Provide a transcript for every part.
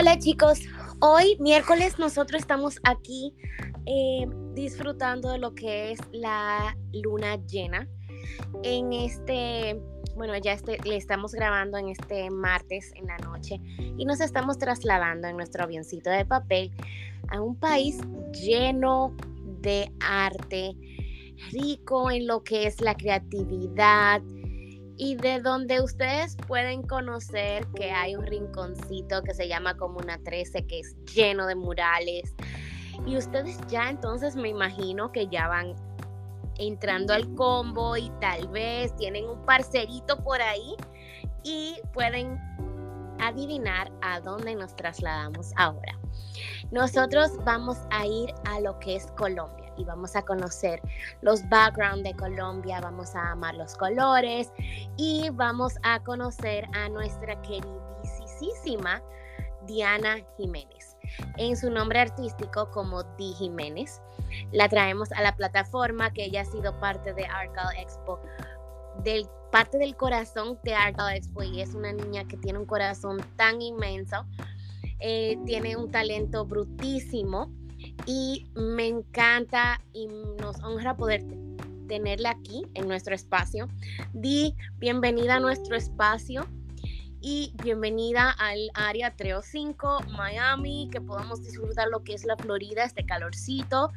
Hola chicos, hoy miércoles nosotros estamos aquí eh, disfrutando de lo que es la luna llena. En este, bueno, ya este, le estamos grabando en este martes en la noche y nos estamos trasladando en nuestro avioncito de papel a un país lleno de arte, rico en lo que es la creatividad, y de donde ustedes pueden conocer que hay un rinconcito que se llama Comuna 13 que es lleno de murales y ustedes ya entonces me imagino que ya van entrando al combo y tal vez tienen un parcerito por ahí y pueden adivinar a dónde nos trasladamos ahora. Nosotros vamos a ir a lo que es Colombia y vamos a conocer los backgrounds de Colombia, vamos a amar los colores y vamos a conocer a nuestra queridísima Diana Jiménez. En su nombre artístico como Di Jiménez, la traemos a la plataforma que ella ha sido parte de Arcal Expo, del, parte del corazón de Arcal Expo y es una niña que tiene un corazón tan inmenso, eh, tiene un talento brutísimo y me encanta y nos honra poder tenerla aquí en nuestro espacio. Di bienvenida a nuestro espacio y bienvenida al área 305 Miami, que podamos disfrutar lo que es la Florida, este calorcito,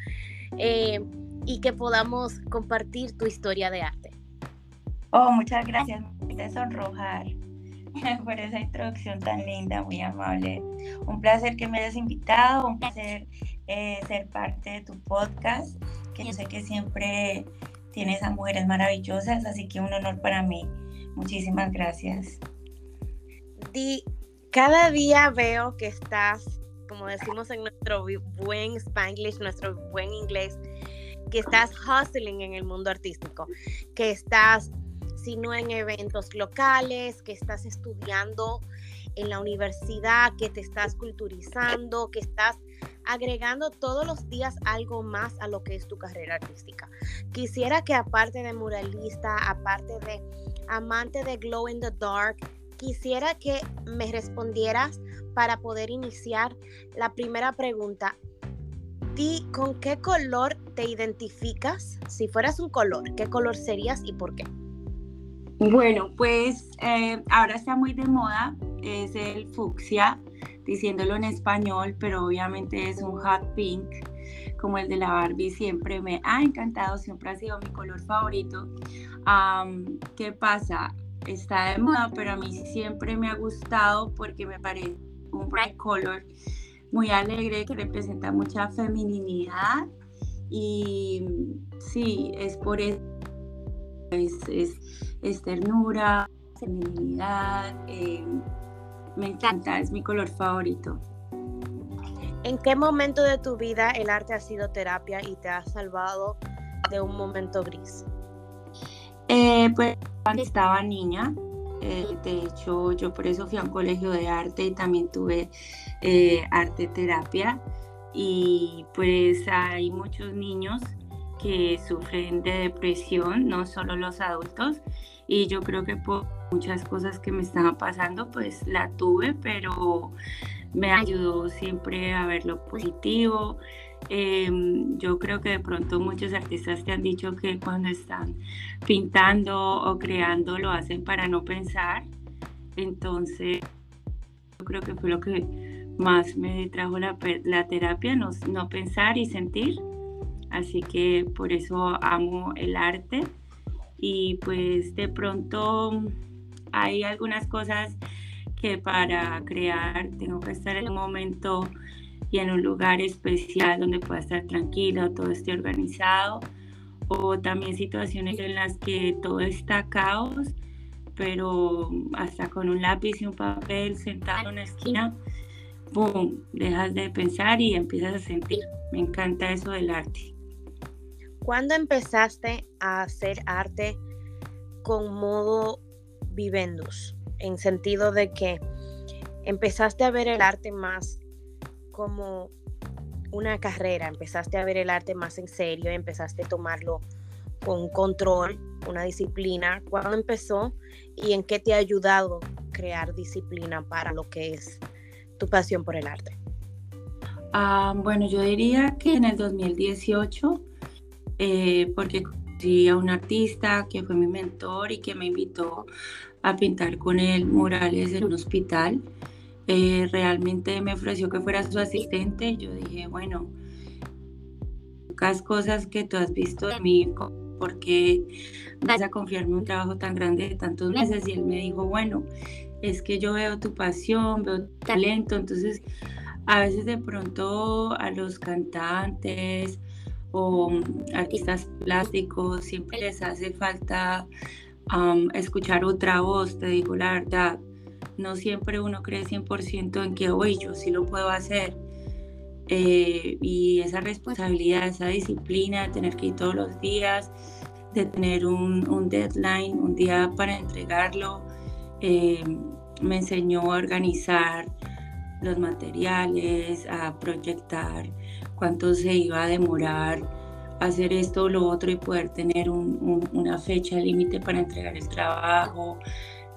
eh, y que podamos compartir tu historia de arte. Oh, muchas gracias, me sonrojar por esa introducción tan linda, muy amable. Un placer que me hayas invitado, un placer eh, ser parte de tu podcast, que yo sé que siempre tienes a mujeres maravillosas, así que un honor para mí. Muchísimas gracias. Di, cada día veo que estás, como decimos en nuestro buen spanglish, nuestro buen inglés, que estás hustling en el mundo artístico, que estás, si no en eventos locales, que estás estudiando en la universidad, que te estás culturizando, que estás agregando todos los días algo más a lo que es tu carrera artística. Quisiera que aparte de muralista, aparte de amante de Glow in the Dark, quisiera que me respondieras para poder iniciar la primera pregunta. ¿Y con qué color te identificas? Si fueras un color, ¿qué color serías y por qué? Bueno, pues eh, ahora está muy de moda, es el fucsia diciéndolo en español, pero obviamente es un hot pink, como el de la Barbie, siempre me ha encantado, siempre ha sido mi color favorito. ¿Qué pasa? Está de moda, pero a mí siempre me ha gustado porque me parece un bright color muy alegre que representa mucha feminidad y sí, es por eso, es, es, ternura, feminidad. Eh, me encanta, es mi color favorito. ¿En qué momento de tu vida el arte ha sido terapia y te ha salvado de un momento gris? Eh, pues cuando estaba niña, eh, de hecho yo por eso fui a un colegio de arte y también tuve eh, arte terapia y pues hay muchos niños que sufren de depresión, no solo los adultos, y yo creo que por muchas cosas que me estaban pasando, pues la tuve, pero me ayudó siempre a ver lo positivo. Em, yo creo que de pronto muchos artistas te han dicho que cuando están pintando o creando lo hacen para no pensar. Entonces, yo creo que fue lo que más me trajo la, la terapia, no, no pensar y sentir. Así que por eso amo el arte y pues de pronto hay algunas cosas que para crear tengo que estar en un momento y en un lugar especial donde pueda estar tranquila, todo esté organizado, o también situaciones en las que todo está caos, pero hasta con un lápiz y un papel sentado en una esquina, ¡boom!, dejas de pensar y empiezas a sentir. Me encanta eso del arte. ¿Cuándo empezaste a hacer arte con modo vivendus? En sentido de que empezaste a ver el arte más como una carrera, empezaste a ver el arte más en serio, empezaste a tomarlo con control, una disciplina. ¿Cuándo empezó y en qué te ha ayudado crear disciplina para lo que es tu pasión por el arte? Ah, bueno, yo diría que en el 2018, eh, porque conocí a un artista que fue mi mentor y que me invitó a pintar con él murales en un hospital. Eh, realmente me ofreció que fuera su asistente. Yo dije, bueno, pocas cosas que tú has visto de mí, porque vas a confiarme un trabajo tan grande de tantos meses. Y él me dijo, bueno, es que yo veo tu pasión, veo tu talento, entonces a veces de pronto a los cantantes o artistas plásticos siempre les hace falta escuchar otra voz, te digo la verdad. No siempre uno cree 100% en que, hoy yo sí lo puedo hacer. Eh, y esa responsabilidad, esa disciplina de tener que ir todos los días, de tener un, deadline, un día para entregarlo, eh, me enseñó a organizar los materiales, a proyectar cuánto se iba a demorar hacer esto o lo otro y poder tener una fecha límite para entregar el trabajo,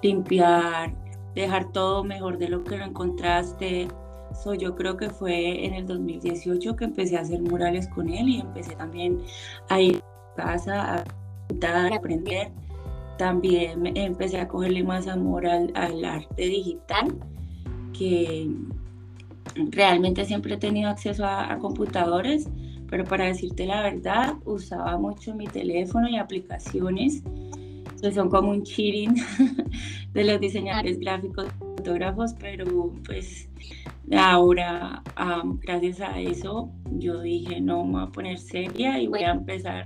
limpiar, dejar todo mejor de lo que lo encontraste. So, yo creo que fue en el 2018 que empecé a hacer murales con él y empecé también a ir a casa a pintar, a aprender. También empecé a cogerle más amor al, al arte digital, que realmente siempre he tenido acceso a computadores, pero para decirte la verdad, usaba mucho mi teléfono y aplicaciones que son como un cheating de los diseñadores gráficos, fotógrafos, pero pues ahora, gracias a eso, yo dije, no, me voy a poner seria y voy a empezar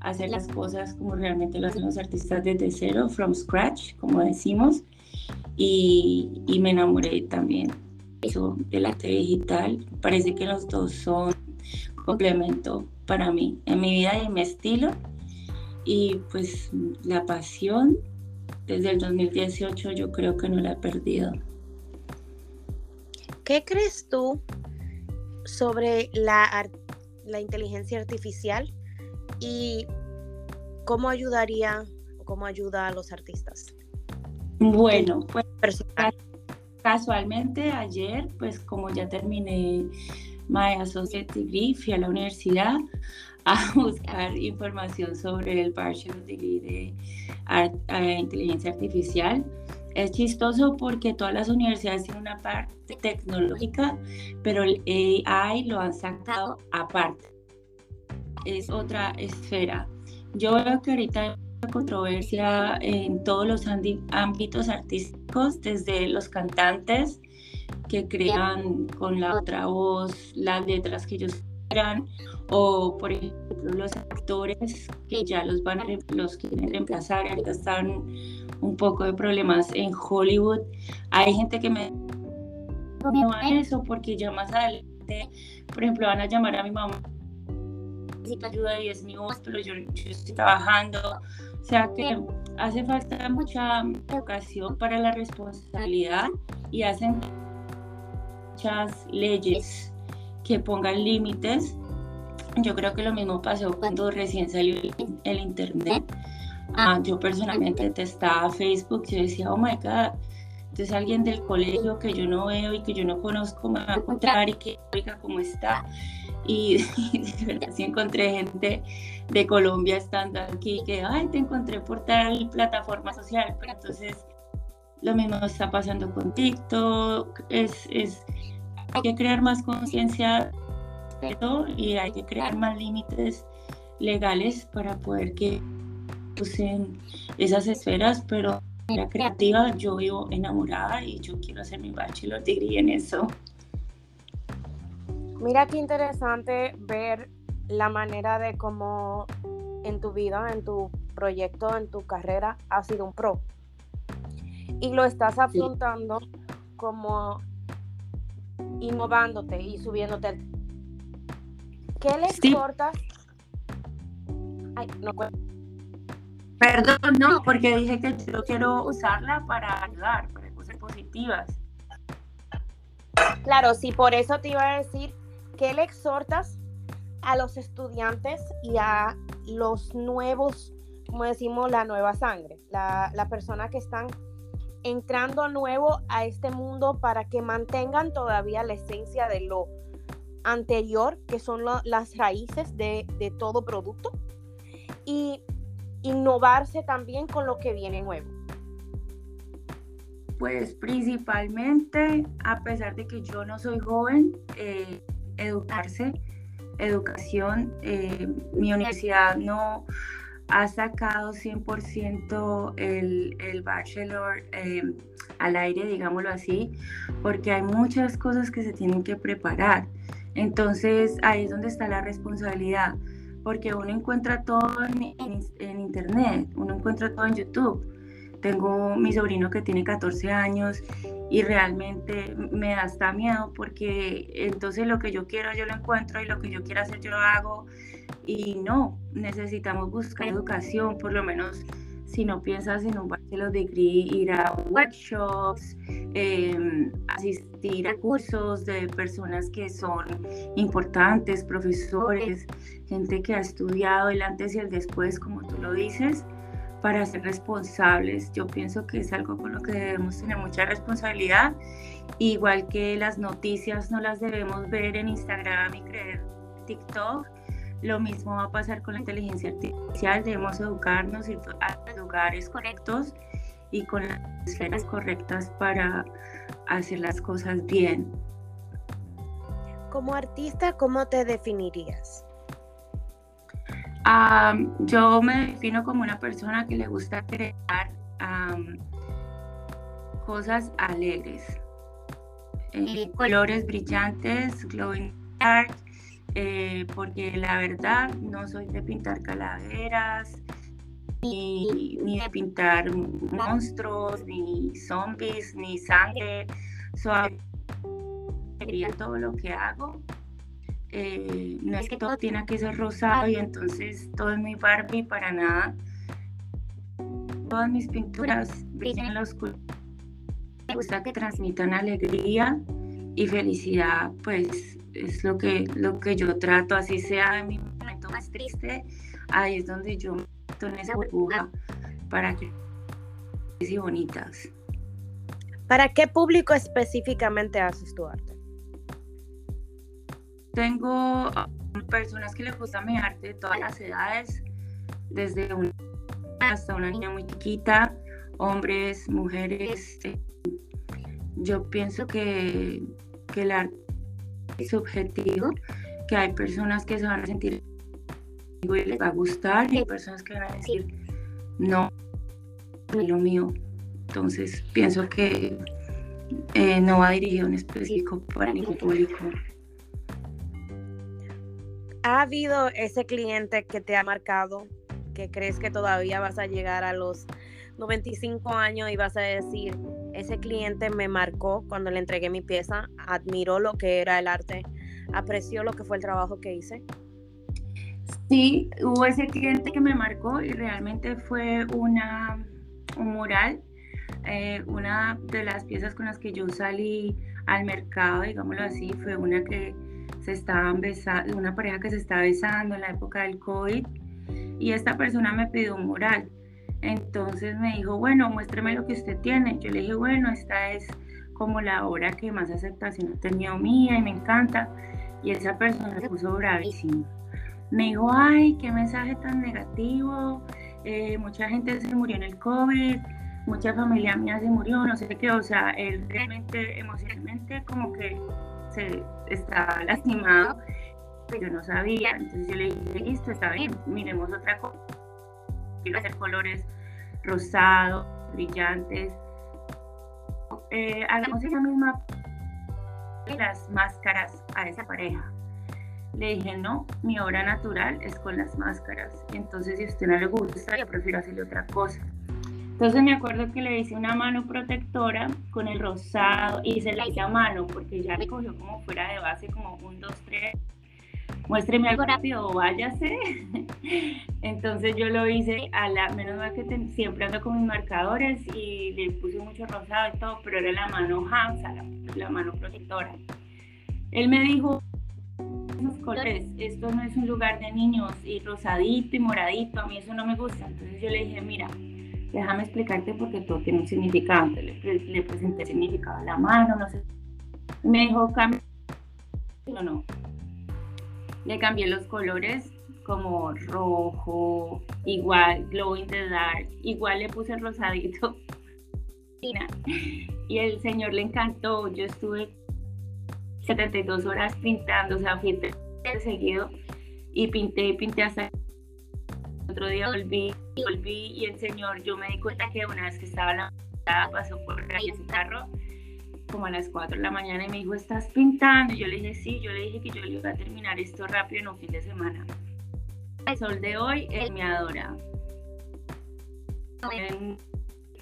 a hacer las cosas como realmente lo hacen los artistas desde cero, from scratch, como decimos, y, me enamoré también eso del arte digital. Parece que los dos son complemento para mí, en mi vida y en mi estilo. Y pues la pasión desde el 2018 yo creo que no la he perdido. ¿Qué crees tú sobre la, la inteligencia artificial y cómo ayudaría o cómo ayuda a los artistas? Bueno, pues casualmente ayer, pues como ya terminé My Associate Degree, fui a la universidad a buscar información sobre el Bachelor Degree de eh, Inteligencia Artificial. Es chistoso porque todas las universidades tienen una parte tecnológica, pero el AI lo han sacado aparte. Es otra esfera. Yo veo que ahorita controversia en todos los ámbitos artísticos, desde los cantantes, que crean con la otra voz las letras que ellos quieran o por ejemplo los actores que ya los van a los quieren reemplazar ahorita están un poco de problemas en Hollywood. Hay gente que me no a eso porque ya más adelante por ejemplo van a llamar a mi mamá necesito ayuda y es mi voz pero yo, yo estoy trabajando o sea que hace falta mucha educación para la responsabilidad y hacen muchas leyes que pongan límites. Yo creo que lo mismo pasó cuando recién salió el, Internet. Ah, yo personalmente detestaba Facebook. Yo decía, oh my God, entonces alguien del colegio que yo no veo y que yo no conozco me va a encontrar y que oiga cómo está. Y, sí encontré gente de Colombia estando aquí que, ay, te encontré por tal plataforma social. Pero entonces lo mismo está pasando con TikTok. Es, es, hay que crear más conciencia y hay que crear más límites legales para poder que usen esas esferas, pero manera creativa yo vivo enamorada y yo quiero hacer mi bachelor degree en eso. Mira qué interesante ver la manera de cómo en tu vida, en tu proyecto, en tu carrera, has sido un pro. Y lo estás afrontando como innovándote y subiéndote. ¿Qué le importa? Ay, no Perdón, no, porque dije que yo quiero usarla para ayudar, para cosas positivas. Claro, sí, por eso te iba a decir, ¿qué le exhortas a los estudiantes y a los nuevos, como decimos, la nueva sangre, la, la persona que están entrando nuevo a este mundo para que mantengan todavía la esencia de lo anterior, que son las raíces de, de todo producto, y innovarse también con lo que viene nuevo. Pues principalmente, a pesar de que yo no soy joven, eh, educarse, educación, eh, mi universidad no ha sacado 100% el, el bachelor eh, al aire, digámoslo así, porque hay muchas cosas que se tienen que preparar. Entonces ahí es donde está la responsabilidad, porque uno encuentra todo en internet, uno encuentra todo en YouTube tengo mi sobrino que tiene 14 años y realmente me da hasta miedo porque entonces lo que yo quiero yo lo encuentro y lo que yo quiero hacer yo lo hago. Y no, necesitamos buscar educación, por lo menos si no piensas en un bachelor degree, ir a workshops, em, asistir a cursos de personas que son importantes, profesores, gente que ha estudiado el antes y el después, como tú lo dices, para ser responsables. Yo pienso que es algo con lo que debemos tener mucha responsabilidad, igual que las noticias no las debemos ver en Instagram y creer TikTok. Lo mismo va a pasar con la inteligencia artificial, debemos educarnos y a lugares correctos y con las esferas correctas para hacer las cosas bien. Como artista, ¿cómo te definirías? Yo me defino como una persona que le gusta crear cosas alegres, eh, colores brillantes, glowing dark, eh, porque la verdad no soy de pintar calaveras, ni, ni, de pintar monstruos, ni zombies, ni sangre. Soy todo lo que hago eh, no es que todo tiene que ser rosado y entonces todo es muy Barbie para nada. Todas mis pinturas brillan la oscuridad. Me gusta que transmitan alegría y felicidad, pues es lo que, lo que yo trato, así sea en mi momento más triste, ahí es donde yo me meto en esa burbuja para que y bonitas. ¿Para qué público específicamente haces tu arte? Tengo personas que les gusta mi arte de todas las edades, desde una hasta una niña muy chiquita, hombres, mujeres. Yo pienso que, que el arte es subjetivo, que hay personas que se van a sentir y les va a gustar y hay personas que van a decir no, es lo mío. Entonces pienso que eh, no va dirigido en específico para ningún público. ¿Ha habido ese cliente que te ha marcado, que crees que todavía vas a llegar a los 95 años y vas a decir, ese cliente me marcó cuando le entregué mi pieza, admiró lo que era el arte, apreció lo que fue el trabajo que hice? Sí, hubo ese cliente que me marcó y realmente fue una, un mural, eh, una de las piezas con las que yo salí al mercado, digámoslo así, fue una que se estaban besando, una pareja que se estaba besando en la época del COVID y esta persona me pidió un mural. Entonces me dijo, bueno, muéstreme lo que usted tiene. Yo le dije, bueno, esta es como la obra que más aceptación ha tenido mía y me encanta. Y esa persona se puso bravísima. Me dijo, ay, qué mensaje tan negativo. Eh, mucha gente se murió en el COVID, mucha familia mía se murió, no sé qué. O sea, él realmente emocionalmente como que se estaba lastimado, pero yo no sabía. Entonces yo le dije, listo, está bien, miremos otra cosa. Quiero hacer colores rosados, brillantes. Eh, hagamos esa misma las máscaras a esa pareja. Le dije, no, mi obra natural es con las máscaras. Entonces, si a usted no le gusta, yo prefiero hacerle otra cosa. Entonces me acuerdo que le hice una mano protectora con el rosado y se la hice a mano porque ya le cogió como fuera de base, como un, dos, tres. Muéstreme algo rápido o váyase. Entonces yo lo hice a la, menos mal que siempre ando con mis marcadores y le puse mucho rosado y todo, pero era la mano Hamza, la, mano protectora. Él me dijo, esos colores, esto no es un lugar de niños y rosadito y moradito, a mí eso no me gusta. Entonces yo le dije, mira, déjame explicarte porque todo tiene un significado. le, presenté el significado a la mano, no sé. Me dijo, cambia. No, no. Le cambié los colores como rojo, igual, glow in the dark, igual le puse rosadito. Y el señor le encantó. Yo estuve 72 horas pintando, o sea, fui seguido y pinté pinté hasta otro día volví, volví y el señor, yo me di cuenta que una vez que estaba la pasó por ahí en su carro como a las 4 de la mañana y me dijo, ¿estás pintando? Y yo le dije, sí, yo le dije que yo le iba a terminar esto rápido en un fin de semana. El sol de hoy, él me adora.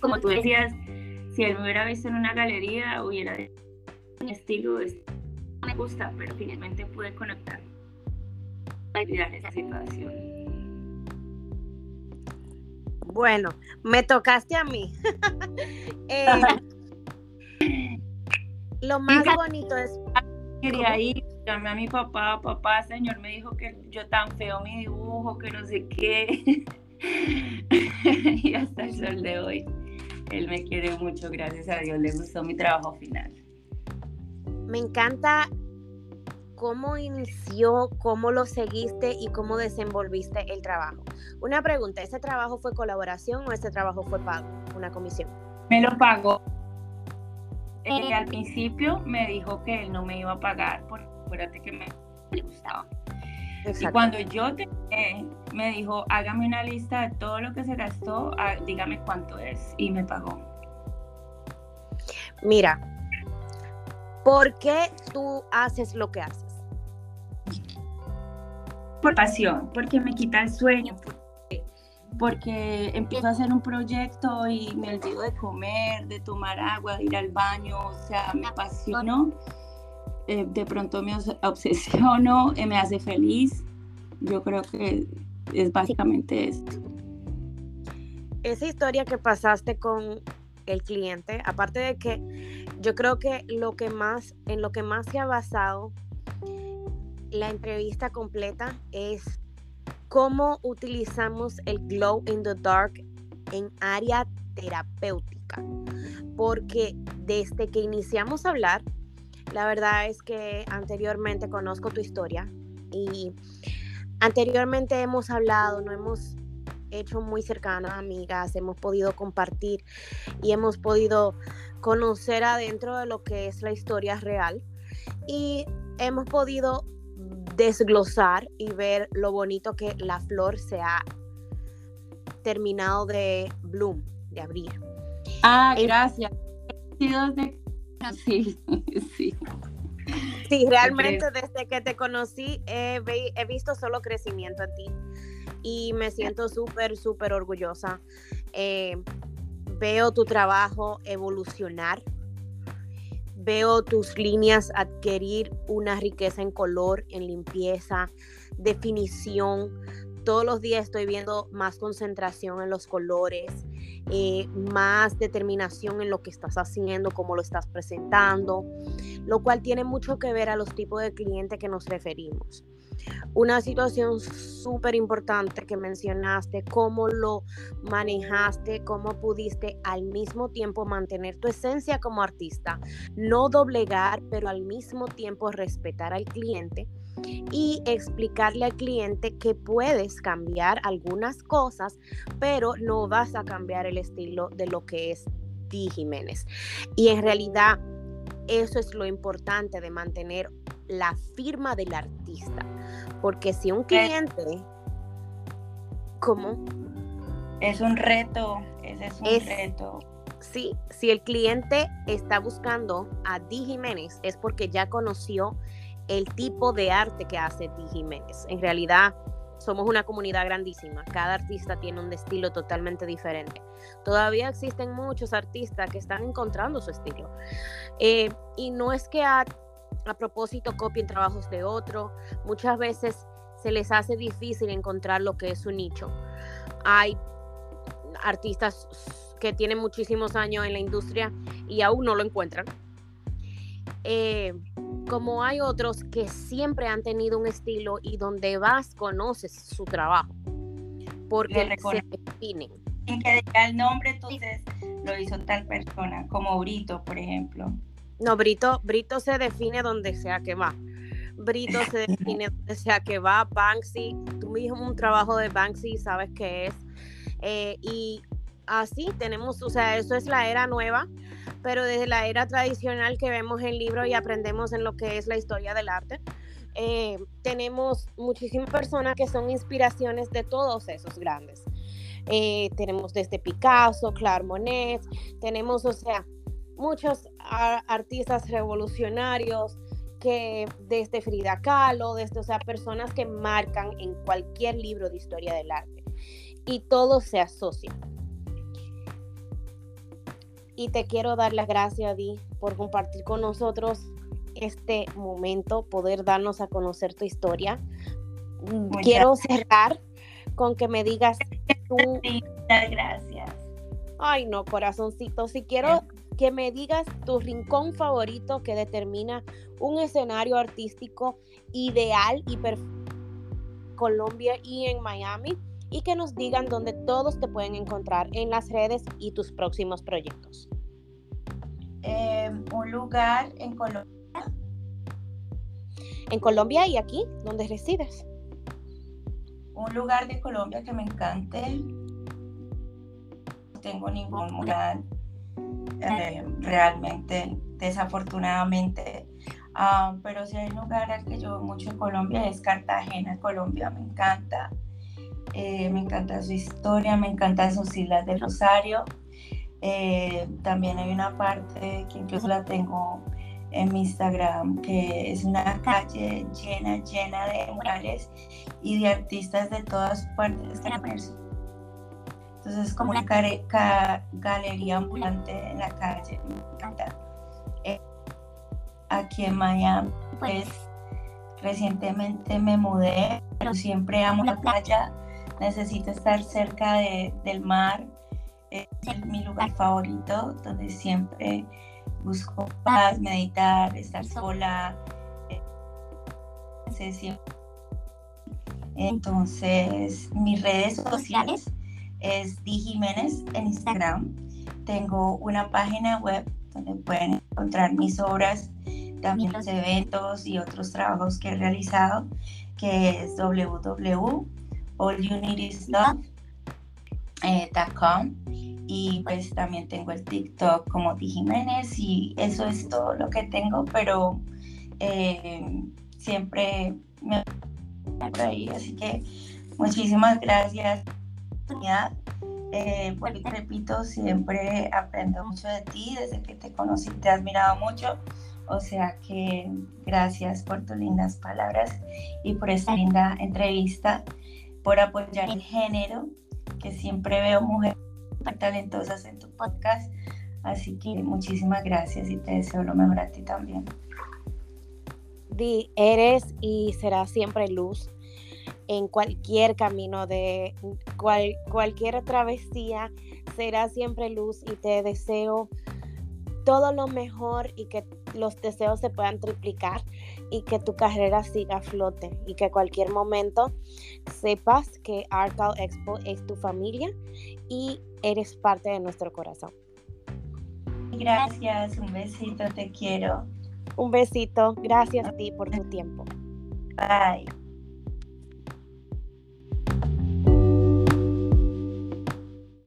Como tú decías, si él me hubiera visto en una galería, hubiera un estilo, me gusta, pero finalmente pude conectar olvidar esa situación. Bueno, me tocaste a mí. Eh, lo más bonito es. Quería ir, llamé a mi papá, papá, señor, me dijo que yo tan feo mi dibujo, que no sé qué. y hasta el sol de hoy, él me quiere mucho, gracias a Dios, le gustó mi trabajo final. Me encanta cómo inició, cómo lo seguiste y cómo desenvolviste el trabajo. Una pregunta, ¿ese trabajo fue colaboración o ese trabajo fue pago, una comisión? Me lo pagó. Eh, al principio me dijo que él no me iba a pagar, porque acuérdate que me, gustaba. Y cuando yo me dijo, hágame una lista de todo lo que se gastó, ah, dígame cuánto es, y me pagó. Mira, ¿por qué tú haces lo que haces? Por pasión, porque me quita el sueño, porque, empiezo a hacer un proyecto y me olvido de comer, de tomar agua, de ir al baño, o sea, me apasiono, eh, de pronto me obsesiono, eh, me hace feliz. Yo creo que es básicamente esto. Esa historia que pasaste con el cliente, aparte de que yo creo que lo que más, en lo que más se ha basado la entrevista completa es cómo utilizamos el glow in the dark en área terapéutica. Porque desde que iniciamos a hablar, la verdad es que anteriormente conozco tu historia y anteriormente hemos hablado, no hemos hecho muy cercanas amigas, hemos podido compartir y hemos podido conocer adentro de lo que es la historia real y hemos podido desglosar y ver lo bonito que la flor se ha terminado de bloom, de abrir. Ah, gracias. Sí, sí. Sí, realmente desde que te conocí he, he visto solo crecimiento en ti y me siento súper, súper orgullosa. Eh, veo tu trabajo evolucionar veo tus líneas adquirir una riqueza en color, en limpieza, definición. Todos los días estoy viendo más concentración en los colores, eh, más determinación en lo que estás haciendo, cómo lo estás presentando, lo cual tiene mucho que ver a los tipos de clientes que nos referimos. Una situación súper importante que mencionaste, cómo lo manejaste, cómo pudiste al mismo tiempo mantener tu esencia como artista, no doblegar, pero al mismo tiempo respetar al cliente y explicarle al cliente que puedes cambiar algunas cosas, pero no vas a cambiar el estilo de lo que es Di Jiménez. Y en realidad eso es lo importante de mantener la firma del artista. Porque si un cliente, ¿cómo? Es un reto, ese es un reto. Sí, si el cliente está buscando a Di Jiménez es porque ya conoció el tipo de arte que hace Di Jiménez. En realidad, somos una comunidad grandísima. Cada artista tiene un estilo totalmente diferente. Todavía existen muchos artistas que están encontrando su estilo. Eh, y no es que a a propósito copien trabajos de otro. Muchas veces se les hace difícil encontrar lo que es su nicho. Hay artistas que tienen muchísimos años en la industria y aún no lo encuentran. Eh, como hay otros que siempre han tenido un estilo y donde vas conoces su trabajo porque se definen. sin que diga el nombre, entonces lo hizo tal persona, como Brito, por ejemplo. No, Brito, Brito se define donde sea que va. Brito se define donde sea que va. Banksy, tú mismo un trabajo de Banksy, sabes qué es. Eh, y así tenemos, o sea, eso es la era nueva, pero desde la era tradicional que vemos en libros y aprendemos en lo que es la historia del arte. Eh, tenemos muchísimas personas que son inspiraciones de todos esos grandes. Eh, tenemos desde Picasso, Claire Monet, tenemos, o sea, muchos artistas revolucionarios que desde Frida Kahlo, desde, o sea, personas que marcan en cualquier libro de historia del arte. Y todo se asocia. Y te quiero dar las gracias, Di, por compartir con nosotros este momento, poder darnos a conocer tu historia. quiero cerrar con que me digas Muchas gracias. Ay, no, corazoncito. Si quiero que me digas tu rincón favorito que determina un escenario artístico ideal y perfecto Colombia y en Miami y que nos digan dónde todos te pueden encontrar en las redes y tus próximos proyectos. Em, un lugar en Colombia. En Colombia y aquí, donde resides un lugar de Colombia que me encante. No tengo ningún lugar eh, realmente, desafortunadamente. Ah, pero si hay un lugar al que yo voy mucho en Colombia es Cartagena, Colombia, me encanta. Eh, me encanta su historia, me encantan sus islas del Rosario. Eh, también hay una parte que incluso la tengo en mi Instagram, que es una calle llena, llena de murales y de artistas de todas partes universo. Entonces es como una galería ambulante en la calle, me encanta. Eh, aquí en Miami, pues recientemente me mudé, pero siempre amo la playa, necesito estar cerca de, del mar, es mi lugar favorito, donde siempre busco paz, meditar, estar sola. Entonces, mis redes sociales es Di Jiménez en Instagram. Tengo una página web donde pueden encontrar mis obras, también los eventos y otros trabajos que he realizado, que es www.allunitislove.com y pues también tengo el TikTok como Di Jiménez y eso es todo lo que tengo, pero eh, siempre me por ahí, así que muchísimas gracias. Eh, pues repito, siempre aprendo mucho de ti, desde que te conocí te he admirado mucho, o sea que gracias por tus lindas palabras y por esta linda entrevista, por apoyar el género, que siempre veo mujeres talentosas en tu podcast. Así que muchísimas gracias y te deseo lo mejor a ti también. Di, eres y serás siempre luz en cualquier camino de cual, cualquier travesía, será siempre luz y te deseo todo lo mejor y que los deseos se puedan triplicar y que tu carrera siga a flote y que cualquier momento sepas que Arcal Expo es tu familia y eres parte de nuestro corazón. Gracias, un besito, te quiero. Un besito, gracias a ti por tu tiempo. Bye.